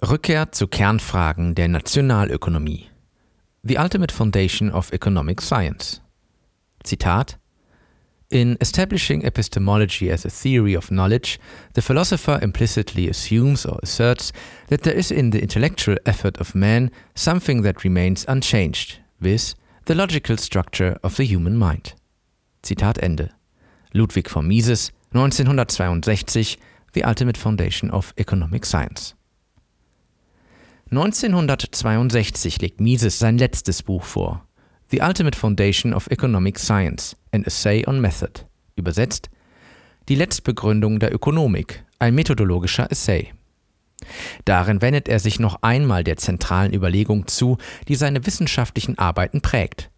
Rückkehr zu Kernfragen der Nationalökonomie. The Ultimate Foundation of Economic Science. Zitat In establishing epistemology as a theory of knowledge, the philosopher implicitly assumes or asserts that there is in the intellectual effort of man something that remains unchanged, viz. the logical structure of the human mind. Zitat Ende. Ludwig von Mises, 1962, The Ultimate Foundation of Economic Science. 1962 legt Mises sein letztes Buch vor, The Ultimate Foundation of Economic Science, an Essay on Method, übersetzt Die Letztbegründung der Ökonomik, ein methodologischer Essay. Darin wendet er sich noch einmal der zentralen Überlegung zu, die seine wissenschaftlichen Arbeiten prägt,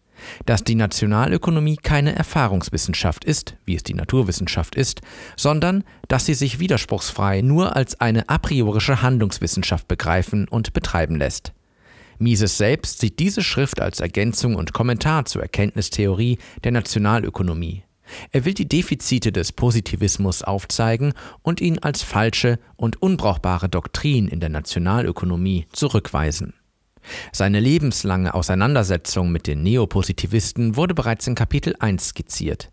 dass die Nationalökonomie keine Erfahrungswissenschaft ist, wie es die Naturwissenschaft ist, sondern dass sie sich widerspruchsfrei nur als eine a priorische Handlungswissenschaft begreifen und betreiben lässt. Mises selbst sieht diese Schrift als Ergänzung und Kommentar zur Erkenntnistheorie der Nationalökonomie. Er will die Defizite des Positivismus aufzeigen und ihn als falsche und unbrauchbare Doktrin in der Nationalökonomie zurückweisen. Seine lebenslange Auseinandersetzung mit den Neopositivisten wurde bereits in Kapitel 1 skizziert.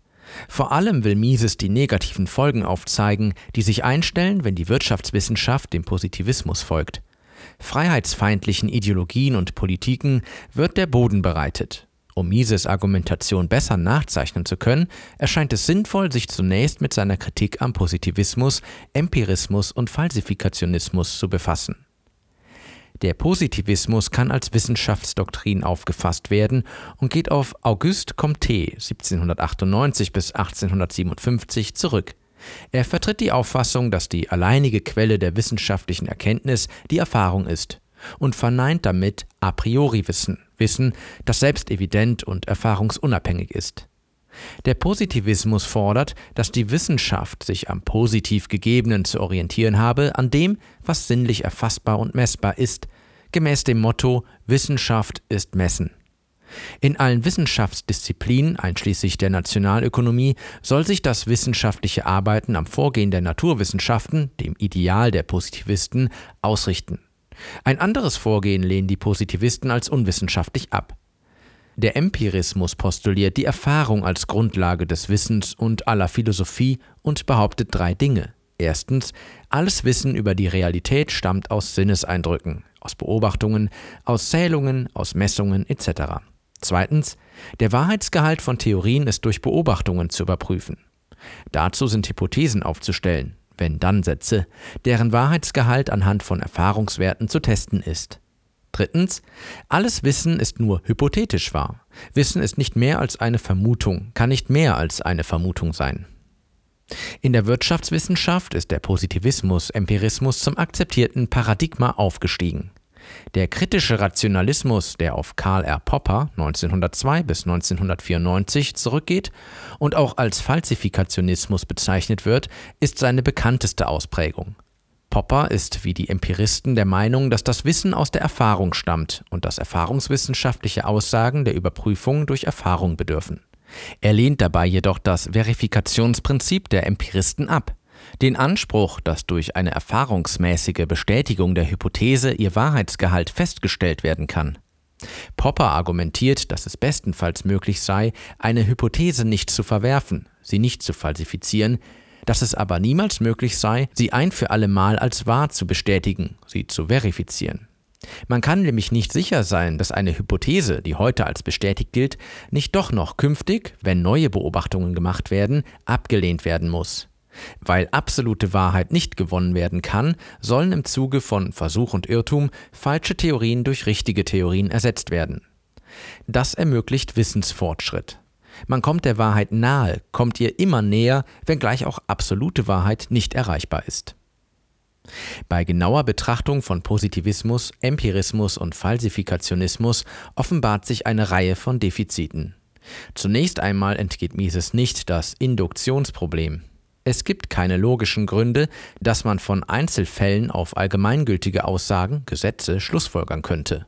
Vor allem will Mises die negativen Folgen aufzeigen, die sich einstellen, wenn die Wirtschaftswissenschaft dem Positivismus folgt. Freiheitsfeindlichen Ideologien und Politiken wird der Boden bereitet. Um Mises Argumentation besser nachzeichnen zu können, erscheint es sinnvoll, sich zunächst mit seiner Kritik am Positivismus, Empirismus und Falsifikationismus zu befassen. Der Positivismus kann als Wissenschaftsdoktrin aufgefasst werden und geht auf Auguste Comte 1798 bis 1857 zurück. Er vertritt die Auffassung, dass die alleinige Quelle der wissenschaftlichen Erkenntnis die Erfahrung ist und verneint damit a priori Wissen, Wissen, das selbst evident und erfahrungsunabhängig ist. Der Positivismus fordert, dass die Wissenschaft sich am positiv Gegebenen zu orientieren habe, an dem, was sinnlich erfassbar und messbar ist, gemäß dem Motto Wissenschaft ist Messen. In allen Wissenschaftsdisziplinen, einschließlich der Nationalökonomie, soll sich das wissenschaftliche Arbeiten am Vorgehen der Naturwissenschaften, dem Ideal der Positivisten, ausrichten. Ein anderes Vorgehen lehnen die Positivisten als unwissenschaftlich ab. Der Empirismus postuliert die Erfahrung als Grundlage des Wissens und aller Philosophie und behauptet drei Dinge. Erstens, alles Wissen über die Realität stammt aus Sinneseindrücken, aus Beobachtungen, aus Zählungen, aus Messungen etc. Zweitens, der Wahrheitsgehalt von Theorien ist durch Beobachtungen zu überprüfen. Dazu sind Hypothesen aufzustellen, wenn dann Sätze, deren Wahrheitsgehalt anhand von Erfahrungswerten zu testen ist. Drittens, alles Wissen ist nur hypothetisch wahr. Wissen ist nicht mehr als eine Vermutung, kann nicht mehr als eine Vermutung sein. In der Wirtschaftswissenschaft ist der Positivismus, Empirismus zum akzeptierten Paradigma aufgestiegen. Der kritische Rationalismus, der auf Karl R. Popper 1902 bis 1994 zurückgeht und auch als Falsifikationismus bezeichnet wird, ist seine bekannteste Ausprägung. Popper ist wie die Empiristen der Meinung, dass das Wissen aus der Erfahrung stammt und dass erfahrungswissenschaftliche Aussagen der Überprüfung durch Erfahrung bedürfen. Er lehnt dabei jedoch das Verifikationsprinzip der Empiristen ab. Den Anspruch, dass durch eine erfahrungsmäßige Bestätigung der Hypothese ihr Wahrheitsgehalt festgestellt werden kann. Popper argumentiert, dass es bestenfalls möglich sei, eine Hypothese nicht zu verwerfen, sie nicht zu falsifizieren, dass es aber niemals möglich sei, sie ein für alle Mal als wahr zu bestätigen, sie zu verifizieren. Man kann nämlich nicht sicher sein, dass eine Hypothese, die heute als bestätigt gilt, nicht doch noch künftig, wenn neue Beobachtungen gemacht werden, abgelehnt werden muss. Weil absolute Wahrheit nicht gewonnen werden kann, sollen im Zuge von Versuch und Irrtum falsche Theorien durch richtige Theorien ersetzt werden. Das ermöglicht Wissensfortschritt. Man kommt der Wahrheit nahe, kommt ihr immer näher, wenngleich auch absolute Wahrheit nicht erreichbar ist. Bei genauer Betrachtung von Positivismus, Empirismus und Falsifikationismus offenbart sich eine Reihe von Defiziten. Zunächst einmal entgeht Mises nicht das Induktionsproblem. Es gibt keine logischen Gründe, dass man von Einzelfällen auf allgemeingültige Aussagen, Gesetze schlussfolgern könnte.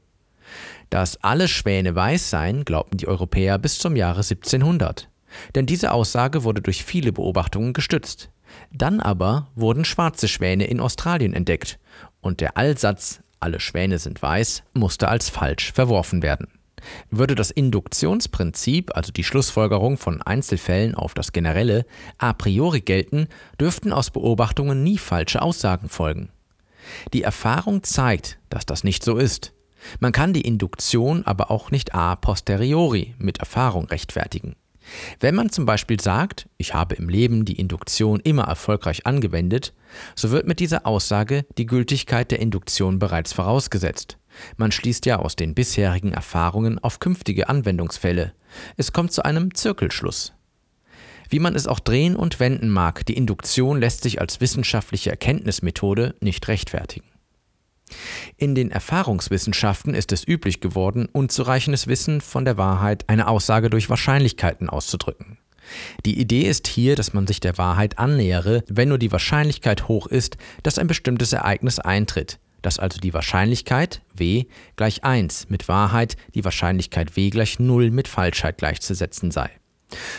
Dass alle Schwäne weiß seien, glaubten die Europäer bis zum Jahre 1700. Denn diese Aussage wurde durch viele Beobachtungen gestützt. Dann aber wurden schwarze Schwäne in Australien entdeckt und der Allsatz alle Schwäne sind weiß, musste als falsch verworfen werden. Würde das Induktionsprinzip, also die Schlussfolgerung von Einzelfällen auf das Generelle, a priori gelten, dürften aus Beobachtungen nie falsche Aussagen folgen. Die Erfahrung zeigt, dass das nicht so ist. Man kann die Induktion aber auch nicht a posteriori mit Erfahrung rechtfertigen. Wenn man zum Beispiel sagt, ich habe im Leben die Induktion immer erfolgreich angewendet, so wird mit dieser Aussage die Gültigkeit der Induktion bereits vorausgesetzt. Man schließt ja aus den bisherigen Erfahrungen auf künftige Anwendungsfälle. Es kommt zu einem Zirkelschluss. Wie man es auch drehen und wenden mag, die Induktion lässt sich als wissenschaftliche Erkenntnismethode nicht rechtfertigen. In den Erfahrungswissenschaften ist es üblich geworden, unzureichendes Wissen von der Wahrheit eine Aussage durch Wahrscheinlichkeiten auszudrücken. Die Idee ist hier, dass man sich der Wahrheit annähere, wenn nur die Wahrscheinlichkeit hoch ist, dass ein bestimmtes Ereignis eintritt, dass also die Wahrscheinlichkeit w gleich 1 mit Wahrheit, die Wahrscheinlichkeit w gleich 0 mit Falschheit gleichzusetzen sei.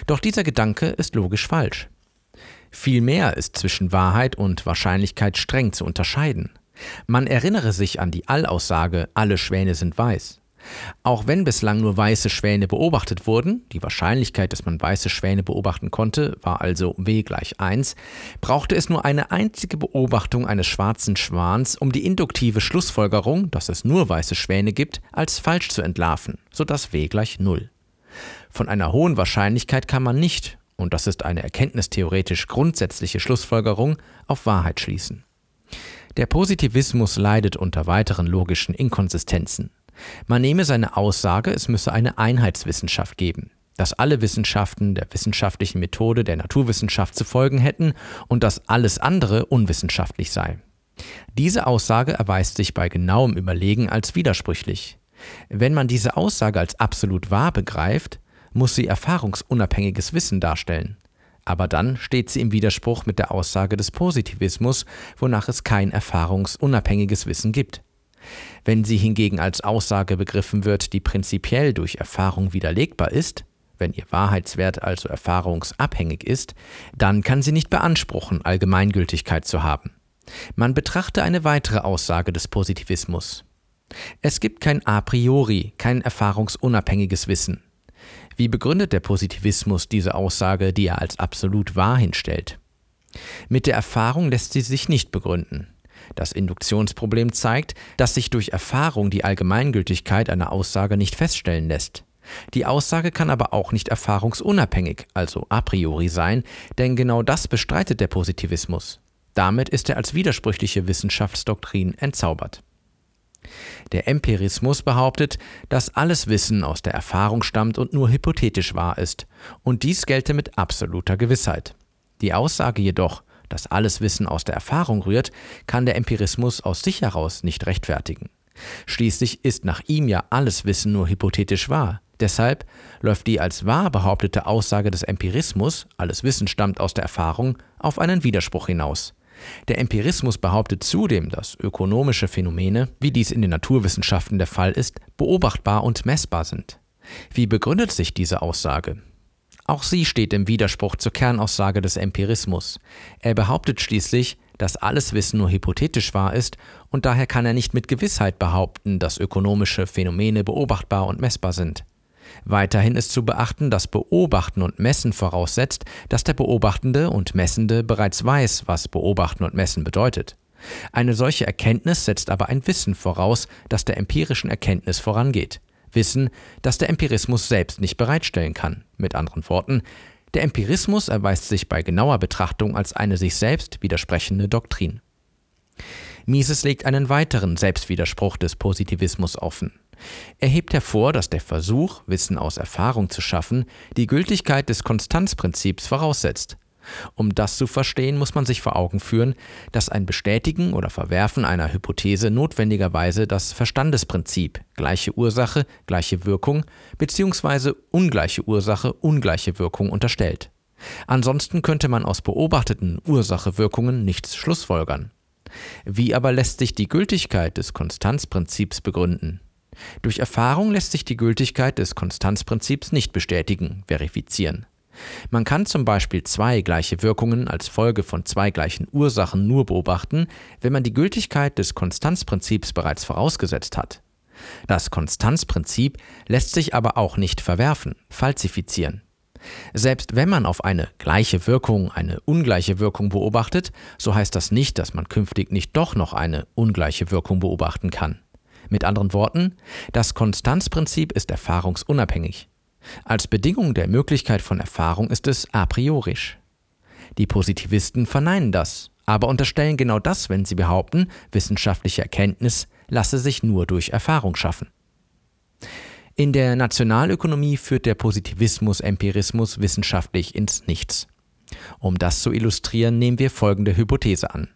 Doch dieser Gedanke ist logisch falsch. Vielmehr ist zwischen Wahrheit und Wahrscheinlichkeit streng zu unterscheiden. Man erinnere sich an die Allaussage, alle Schwäne sind weiß. Auch wenn bislang nur weiße Schwäne beobachtet wurden, die Wahrscheinlichkeit, dass man weiße Schwäne beobachten konnte, war also w gleich 1, brauchte es nur eine einzige Beobachtung eines schwarzen Schwans, um die induktive Schlussfolgerung, dass es nur weiße Schwäne gibt, als falsch zu entlarven, sodass w gleich 0. Von einer hohen Wahrscheinlichkeit kann man nicht, und das ist eine erkenntnistheoretisch grundsätzliche Schlussfolgerung, auf Wahrheit schließen. Der Positivismus leidet unter weiteren logischen Inkonsistenzen. Man nehme seine Aussage, es müsse eine Einheitswissenschaft geben, dass alle Wissenschaften der wissenschaftlichen Methode der Naturwissenschaft zu folgen hätten und dass alles andere unwissenschaftlich sei. Diese Aussage erweist sich bei genauem Überlegen als widersprüchlich. Wenn man diese Aussage als absolut wahr begreift, muss sie erfahrungsunabhängiges Wissen darstellen. Aber dann steht sie im Widerspruch mit der Aussage des Positivismus, wonach es kein erfahrungsunabhängiges Wissen gibt. Wenn sie hingegen als Aussage begriffen wird, die prinzipiell durch Erfahrung widerlegbar ist, wenn ihr Wahrheitswert also erfahrungsabhängig ist, dann kann sie nicht beanspruchen, Allgemeingültigkeit zu haben. Man betrachte eine weitere Aussage des Positivismus. Es gibt kein a priori, kein erfahrungsunabhängiges Wissen. Wie begründet der Positivismus diese Aussage, die er als absolut wahr hinstellt? Mit der Erfahrung lässt sie sich nicht begründen. Das Induktionsproblem zeigt, dass sich durch Erfahrung die Allgemeingültigkeit einer Aussage nicht feststellen lässt. Die Aussage kann aber auch nicht erfahrungsunabhängig, also a priori sein, denn genau das bestreitet der Positivismus. Damit ist er als widersprüchliche Wissenschaftsdoktrin entzaubert. Der Empirismus behauptet, dass alles Wissen aus der Erfahrung stammt und nur hypothetisch wahr ist, und dies gelte mit absoluter Gewissheit. Die Aussage jedoch, dass alles Wissen aus der Erfahrung rührt, kann der Empirismus aus sich heraus nicht rechtfertigen. Schließlich ist nach ihm ja alles Wissen nur hypothetisch wahr. Deshalb läuft die als wahr behauptete Aussage des Empirismus, alles Wissen stammt aus der Erfahrung, auf einen Widerspruch hinaus. Der Empirismus behauptet zudem, dass ökonomische Phänomene, wie dies in den Naturwissenschaften der Fall ist, beobachtbar und messbar sind. Wie begründet sich diese Aussage? Auch sie steht im Widerspruch zur Kernaussage des Empirismus. Er behauptet schließlich, dass alles Wissen nur hypothetisch wahr ist und daher kann er nicht mit Gewissheit behaupten, dass ökonomische Phänomene beobachtbar und messbar sind. Weiterhin ist zu beachten, dass Beobachten und Messen voraussetzt, dass der Beobachtende und Messende bereits weiß, was Beobachten und Messen bedeutet. Eine solche Erkenntnis setzt aber ein Wissen voraus, das der empirischen Erkenntnis vorangeht. Wissen, das der Empirismus selbst nicht bereitstellen kann. Mit anderen Worten, der Empirismus erweist sich bei genauer Betrachtung als eine sich selbst widersprechende Doktrin. Mises legt einen weiteren Selbstwiderspruch des Positivismus offen. Er hebt hervor, dass der Versuch, Wissen aus Erfahrung zu schaffen, die Gültigkeit des Konstanzprinzips voraussetzt. Um das zu verstehen, muss man sich vor Augen führen, dass ein Bestätigen oder Verwerfen einer Hypothese notwendigerweise das Verstandesprinzip gleiche Ursache, gleiche Wirkung bzw. ungleiche Ursache, ungleiche Wirkung unterstellt. Ansonsten könnte man aus beobachteten Ursache-Wirkungen nichts schlussfolgern. Wie aber lässt sich die Gültigkeit des Konstanzprinzips begründen? Durch Erfahrung lässt sich die Gültigkeit des Konstanzprinzips nicht bestätigen, verifizieren. Man kann zum Beispiel zwei gleiche Wirkungen als Folge von zwei gleichen Ursachen nur beobachten, wenn man die Gültigkeit des Konstanzprinzips bereits vorausgesetzt hat. Das Konstanzprinzip lässt sich aber auch nicht verwerfen, falsifizieren. Selbst wenn man auf eine gleiche Wirkung eine ungleiche Wirkung beobachtet, so heißt das nicht, dass man künftig nicht doch noch eine ungleiche Wirkung beobachten kann. Mit anderen Worten, das Konstanzprinzip ist erfahrungsunabhängig. Als Bedingung der Möglichkeit von Erfahrung ist es a priorisch. Die Positivisten verneinen das, aber unterstellen genau das, wenn sie behaupten, wissenschaftliche Erkenntnis lasse sich nur durch Erfahrung schaffen. In der Nationalökonomie führt der Positivismus Empirismus wissenschaftlich ins Nichts. Um das zu illustrieren, nehmen wir folgende Hypothese an.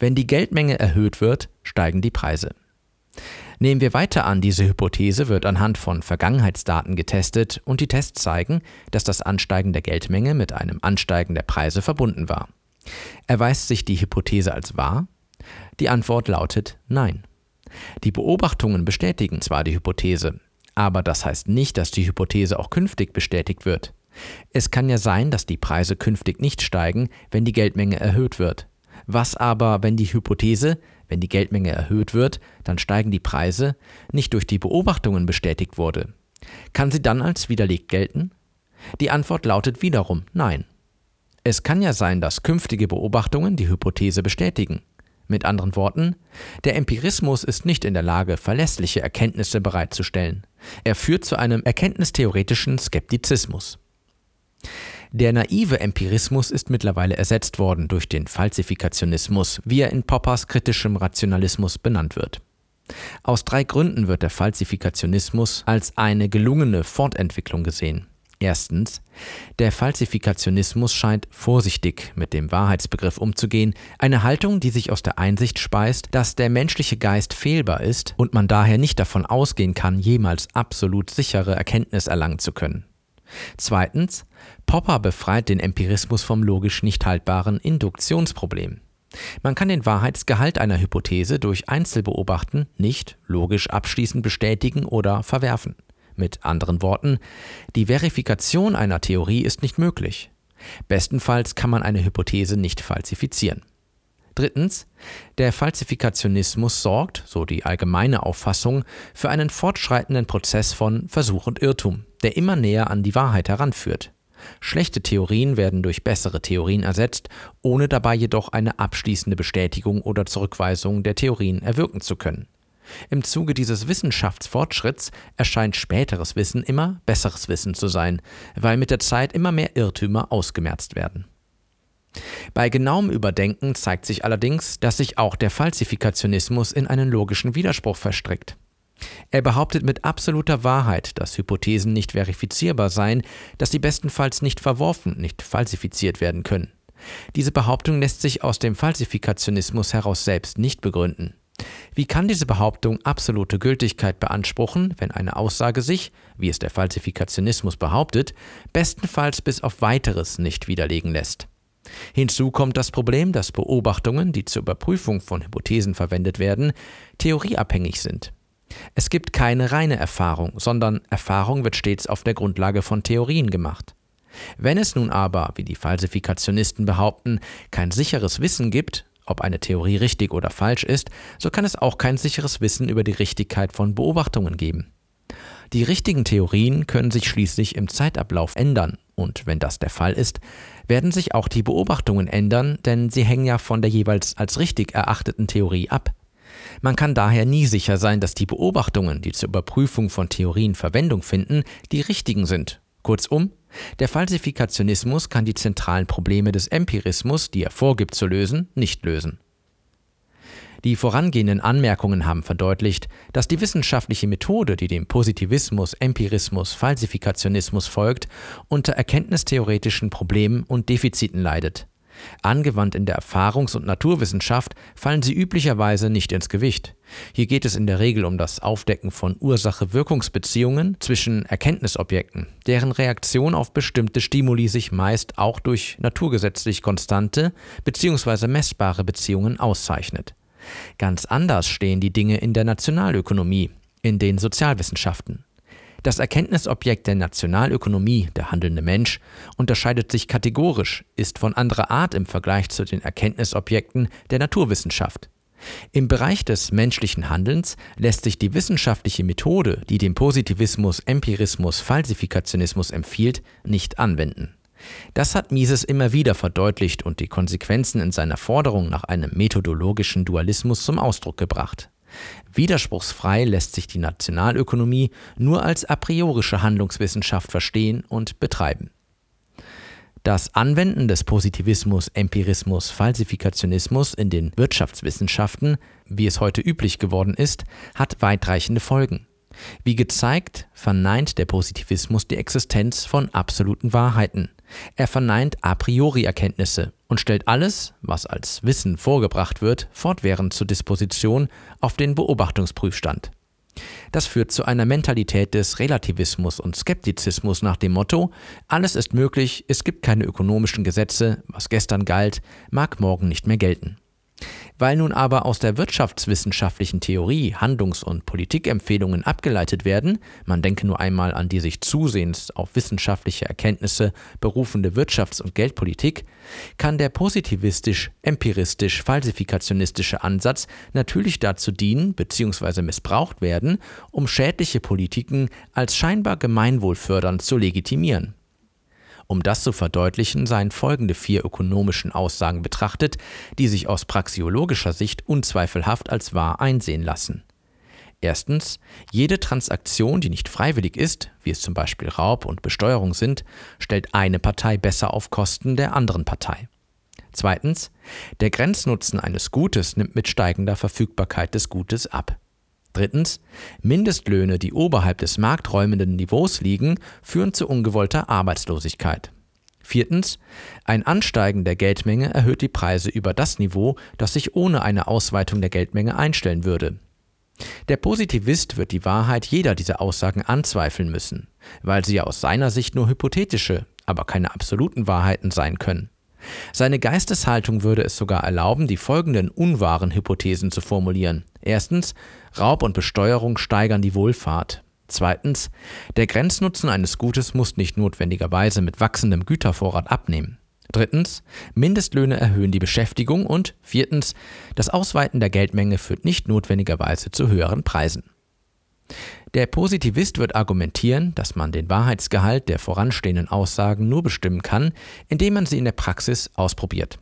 Wenn die Geldmenge erhöht wird, steigen die Preise. Nehmen wir weiter an, diese Hypothese wird anhand von Vergangenheitsdaten getestet und die Tests zeigen, dass das Ansteigen der Geldmenge mit einem Ansteigen der Preise verbunden war. Erweist sich die Hypothese als wahr? Die Antwort lautet Nein. Die Beobachtungen bestätigen zwar die Hypothese, aber das heißt nicht, dass die Hypothese auch künftig bestätigt wird. Es kann ja sein, dass die Preise künftig nicht steigen, wenn die Geldmenge erhöht wird. Was aber, wenn die Hypothese, wenn die Geldmenge erhöht wird, dann steigen die Preise, nicht durch die Beobachtungen bestätigt wurde? Kann sie dann als widerlegt gelten? Die Antwort lautet wiederum Nein. Es kann ja sein, dass künftige Beobachtungen die Hypothese bestätigen. Mit anderen Worten, der Empirismus ist nicht in der Lage, verlässliche Erkenntnisse bereitzustellen. Er führt zu einem erkenntnistheoretischen Skeptizismus. Der naive Empirismus ist mittlerweile ersetzt worden durch den Falsifikationismus, wie er in Poppers kritischem Rationalismus benannt wird. Aus drei Gründen wird der Falsifikationismus als eine gelungene Fortentwicklung gesehen. Erstens, der Falsifikationismus scheint vorsichtig mit dem Wahrheitsbegriff umzugehen, eine Haltung, die sich aus der Einsicht speist, dass der menschliche Geist fehlbar ist und man daher nicht davon ausgehen kann, jemals absolut sichere Erkenntnis erlangen zu können. Zweitens, Popper befreit den Empirismus vom logisch nicht haltbaren Induktionsproblem. Man kann den Wahrheitsgehalt einer Hypothese durch Einzelbeobachten nicht logisch abschließend bestätigen oder verwerfen. Mit anderen Worten, die Verifikation einer Theorie ist nicht möglich. Bestenfalls kann man eine Hypothese nicht falsifizieren. Drittens, der Falsifikationismus sorgt, so die allgemeine Auffassung, für einen fortschreitenden Prozess von Versuch und Irrtum, der immer näher an die Wahrheit heranführt. Schlechte Theorien werden durch bessere Theorien ersetzt, ohne dabei jedoch eine abschließende Bestätigung oder Zurückweisung der Theorien erwirken zu können. Im Zuge dieses Wissenschaftsfortschritts erscheint späteres Wissen immer besseres Wissen zu sein, weil mit der Zeit immer mehr Irrtümer ausgemerzt werden. Bei genauem Überdenken zeigt sich allerdings, dass sich auch der Falsifikationismus in einen logischen Widerspruch verstrickt. Er behauptet mit absoluter Wahrheit, dass Hypothesen nicht verifizierbar seien, dass sie bestenfalls nicht verworfen, nicht falsifiziert werden können. Diese Behauptung lässt sich aus dem Falsifikationismus heraus selbst nicht begründen. Wie kann diese Behauptung absolute Gültigkeit beanspruchen, wenn eine Aussage sich, wie es der Falsifikationismus behauptet, bestenfalls bis auf weiteres nicht widerlegen lässt? Hinzu kommt das Problem, dass Beobachtungen, die zur Überprüfung von Hypothesen verwendet werden, theorieabhängig sind. Es gibt keine reine Erfahrung, sondern Erfahrung wird stets auf der Grundlage von Theorien gemacht. Wenn es nun aber, wie die Falsifikationisten behaupten, kein sicheres Wissen gibt, ob eine Theorie richtig oder falsch ist, so kann es auch kein sicheres Wissen über die Richtigkeit von Beobachtungen geben. Die richtigen Theorien können sich schließlich im Zeitablauf ändern, und wenn das der Fall ist, werden sich auch die Beobachtungen ändern, denn sie hängen ja von der jeweils als richtig erachteten Theorie ab. Man kann daher nie sicher sein, dass die Beobachtungen, die zur Überprüfung von Theorien Verwendung finden, die richtigen sind. Kurzum, der Falsifikationismus kann die zentralen Probleme des Empirismus, die er vorgibt zu lösen, nicht lösen. Die vorangehenden Anmerkungen haben verdeutlicht, dass die wissenschaftliche Methode, die dem Positivismus, Empirismus, Falsifikationismus folgt, unter erkenntnistheoretischen Problemen und Defiziten leidet. Angewandt in der Erfahrungs- und Naturwissenschaft fallen sie üblicherweise nicht ins Gewicht. Hier geht es in der Regel um das Aufdecken von Ursache-Wirkungsbeziehungen zwischen Erkenntnisobjekten, deren Reaktion auf bestimmte Stimuli sich meist auch durch naturgesetzlich konstante bzw. messbare Beziehungen auszeichnet. Ganz anders stehen die Dinge in der Nationalökonomie, in den Sozialwissenschaften. Das Erkenntnisobjekt der Nationalökonomie, der handelnde Mensch, unterscheidet sich kategorisch, ist von anderer Art im Vergleich zu den Erkenntnisobjekten der Naturwissenschaft. Im Bereich des menschlichen Handelns lässt sich die wissenschaftliche Methode, die dem Positivismus, Empirismus, Falsifikationismus empfiehlt, nicht anwenden. Das hat Mises immer wieder verdeutlicht und die Konsequenzen in seiner Forderung nach einem methodologischen Dualismus zum Ausdruck gebracht. Widerspruchsfrei lässt sich die Nationalökonomie nur als a priorische Handlungswissenschaft verstehen und betreiben. Das Anwenden des Positivismus, Empirismus, Falsifikationismus in den Wirtschaftswissenschaften, wie es heute üblich geworden ist, hat weitreichende Folgen. Wie gezeigt, verneint der Positivismus die Existenz von absoluten Wahrheiten. Er verneint a priori Erkenntnisse und stellt alles, was als Wissen vorgebracht wird, fortwährend zur Disposition auf den Beobachtungsprüfstand. Das führt zu einer Mentalität des Relativismus und Skeptizismus nach dem Motto, alles ist möglich, es gibt keine ökonomischen Gesetze, was gestern galt, mag morgen nicht mehr gelten. Weil nun aber aus der wirtschaftswissenschaftlichen Theorie Handlungs- und Politikempfehlungen abgeleitet werden, man denke nur einmal an die sich zusehends auf wissenschaftliche Erkenntnisse berufende Wirtschafts- und Geldpolitik, kann der positivistisch-empiristisch-falsifikationistische Ansatz natürlich dazu dienen bzw. missbraucht werden, um schädliche Politiken als scheinbar gemeinwohlfördernd zu legitimieren. Um das zu verdeutlichen, seien folgende vier ökonomischen Aussagen betrachtet, die sich aus praxiologischer Sicht unzweifelhaft als wahr einsehen lassen. Erstens, jede Transaktion, die nicht freiwillig ist, wie es zum Beispiel Raub und Besteuerung sind, stellt eine Partei besser auf Kosten der anderen Partei. Zweitens, der Grenznutzen eines Gutes nimmt mit steigender Verfügbarkeit des Gutes ab. Drittens, Mindestlöhne, die oberhalb des markträumenden Niveaus liegen, führen zu ungewollter Arbeitslosigkeit. Viertens, ein Ansteigen der Geldmenge erhöht die Preise über das Niveau, das sich ohne eine Ausweitung der Geldmenge einstellen würde. Der Positivist wird die Wahrheit jeder dieser Aussagen anzweifeln müssen, weil sie ja aus seiner Sicht nur hypothetische, aber keine absoluten Wahrheiten sein können. Seine Geisteshaltung würde es sogar erlauben, die folgenden unwahren Hypothesen zu formulieren. Erstens, Raub und Besteuerung steigern die Wohlfahrt. Zweitens, der Grenznutzen eines Gutes muss nicht notwendigerweise mit wachsendem Gütervorrat abnehmen. Drittens, Mindestlöhne erhöhen die Beschäftigung und viertens, das Ausweiten der Geldmenge führt nicht notwendigerweise zu höheren Preisen. Der Positivist wird argumentieren, dass man den Wahrheitsgehalt der voranstehenden Aussagen nur bestimmen kann, indem man sie in der Praxis ausprobiert.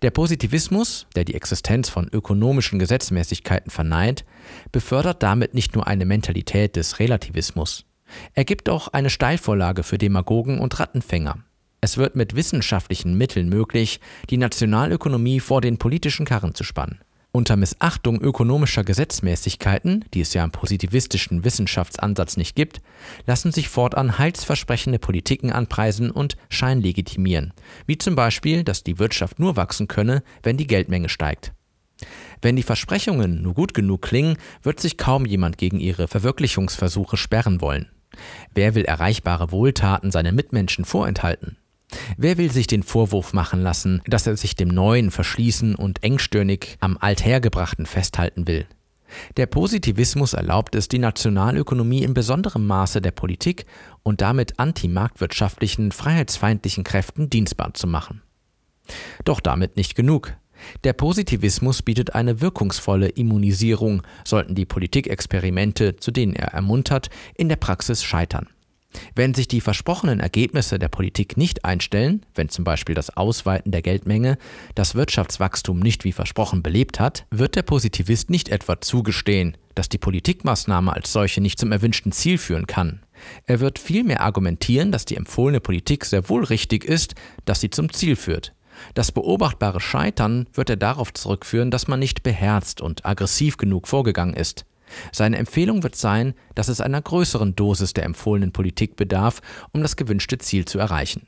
Der Positivismus, der die Existenz von ökonomischen Gesetzmäßigkeiten verneint, befördert damit nicht nur eine Mentalität des Relativismus. Er gibt auch eine Steilvorlage für Demagogen und Rattenfänger. Es wird mit wissenschaftlichen Mitteln möglich, die Nationalökonomie vor den politischen Karren zu spannen. Unter Missachtung ökonomischer Gesetzmäßigkeiten, die es ja im positivistischen Wissenschaftsansatz nicht gibt, lassen sich fortan heilsversprechende Politiken anpreisen und scheinlegitimieren, wie zum Beispiel, dass die Wirtschaft nur wachsen könne, wenn die Geldmenge steigt. Wenn die Versprechungen nur gut genug klingen, wird sich kaum jemand gegen ihre Verwirklichungsversuche sperren wollen. Wer will erreichbare Wohltaten seinen Mitmenschen vorenthalten? Wer will sich den Vorwurf machen lassen, dass er sich dem Neuen verschließen und engstirnig am Althergebrachten festhalten will? Der Positivismus erlaubt es, die Nationalökonomie in besonderem Maße der Politik und damit antimarktwirtschaftlichen, freiheitsfeindlichen Kräften dienstbar zu machen. Doch damit nicht genug. Der Positivismus bietet eine wirkungsvolle Immunisierung, sollten die Politikexperimente, zu denen er ermuntert, in der Praxis scheitern. Wenn sich die versprochenen Ergebnisse der Politik nicht einstellen, wenn zum Beispiel das Ausweiten der Geldmenge das Wirtschaftswachstum nicht wie versprochen belebt hat, wird der Positivist nicht etwa zugestehen, dass die Politikmaßnahme als solche nicht zum erwünschten Ziel führen kann. Er wird vielmehr argumentieren, dass die empfohlene Politik sehr wohl richtig ist, dass sie zum Ziel führt. Das beobachtbare Scheitern wird er darauf zurückführen, dass man nicht beherzt und aggressiv genug vorgegangen ist. Seine Empfehlung wird sein, dass es einer größeren Dosis der empfohlenen Politik bedarf, um das gewünschte Ziel zu erreichen.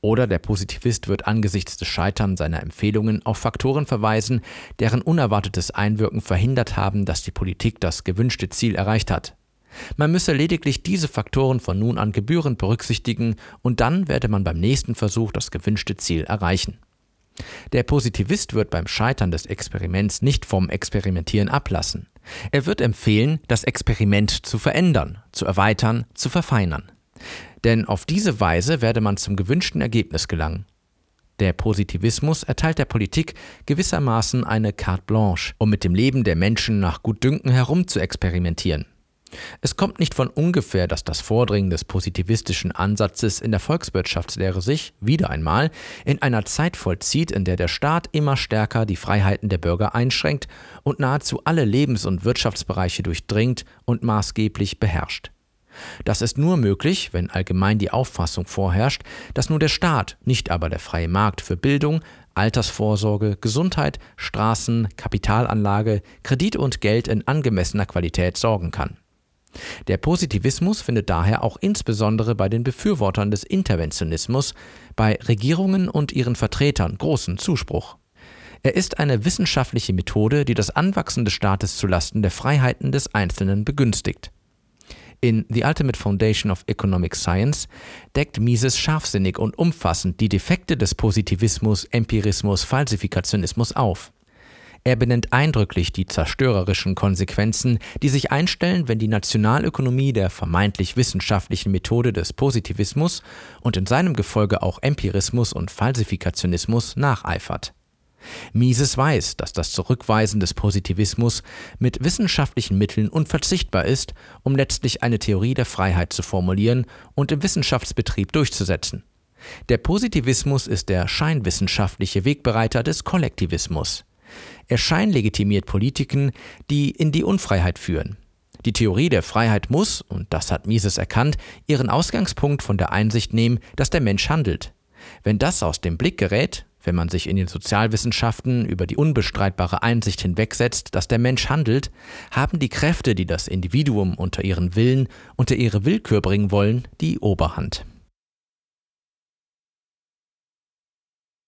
Oder der Positivist wird angesichts des Scheiterns seiner Empfehlungen auf Faktoren verweisen, deren unerwartetes Einwirken verhindert haben, dass die Politik das gewünschte Ziel erreicht hat. Man müsse lediglich diese Faktoren von nun an gebührend berücksichtigen und dann werde man beim nächsten Versuch das gewünschte Ziel erreichen. Der Positivist wird beim Scheitern des Experiments nicht vom Experimentieren ablassen. Er wird empfehlen, das Experiment zu verändern, zu erweitern, zu verfeinern. Denn auf diese Weise werde man zum gewünschten Ergebnis gelangen. Der Positivismus erteilt der Politik gewissermaßen eine carte blanche, um mit dem Leben der Menschen nach Gutdünken herum zu experimentieren. Es kommt nicht von ungefähr, dass das Vordringen des positivistischen Ansatzes in der Volkswirtschaftslehre sich, wieder einmal, in einer Zeit vollzieht, in der der Staat immer stärker die Freiheiten der Bürger einschränkt und nahezu alle Lebens- und Wirtschaftsbereiche durchdringt und maßgeblich beherrscht. Das ist nur möglich, wenn allgemein die Auffassung vorherrscht, dass nur der Staat, nicht aber der freie Markt für Bildung, Altersvorsorge, Gesundheit, Straßen, Kapitalanlage, Kredit und Geld in angemessener Qualität sorgen kann. Der Positivismus findet daher auch insbesondere bei den Befürwortern des Interventionismus, bei Regierungen und ihren Vertretern großen Zuspruch. Er ist eine wissenschaftliche Methode, die das Anwachsen des Staates zulasten der Freiheiten des Einzelnen begünstigt. In The Ultimate Foundation of Economic Science deckt Mises scharfsinnig und umfassend die Defekte des Positivismus, Empirismus, Falsifikationismus auf. Er benennt eindrücklich die zerstörerischen Konsequenzen, die sich einstellen, wenn die Nationalökonomie der vermeintlich wissenschaftlichen Methode des Positivismus und in seinem Gefolge auch Empirismus und Falsifikationismus nacheifert. Mises weiß, dass das Zurückweisen des Positivismus mit wissenschaftlichen Mitteln unverzichtbar ist, um letztlich eine Theorie der Freiheit zu formulieren und im Wissenschaftsbetrieb durchzusetzen. Der Positivismus ist der scheinwissenschaftliche Wegbereiter des Kollektivismus. Er scheinlegitimiert Politiken, die in die Unfreiheit führen. Die Theorie der Freiheit muss, und das hat Mises erkannt, ihren Ausgangspunkt von der Einsicht nehmen, dass der Mensch handelt. Wenn das aus dem Blick gerät, wenn man sich in den Sozialwissenschaften über die unbestreitbare Einsicht hinwegsetzt, dass der Mensch handelt, haben die Kräfte, die das Individuum unter ihren Willen, unter ihre Willkür bringen wollen, die Oberhand.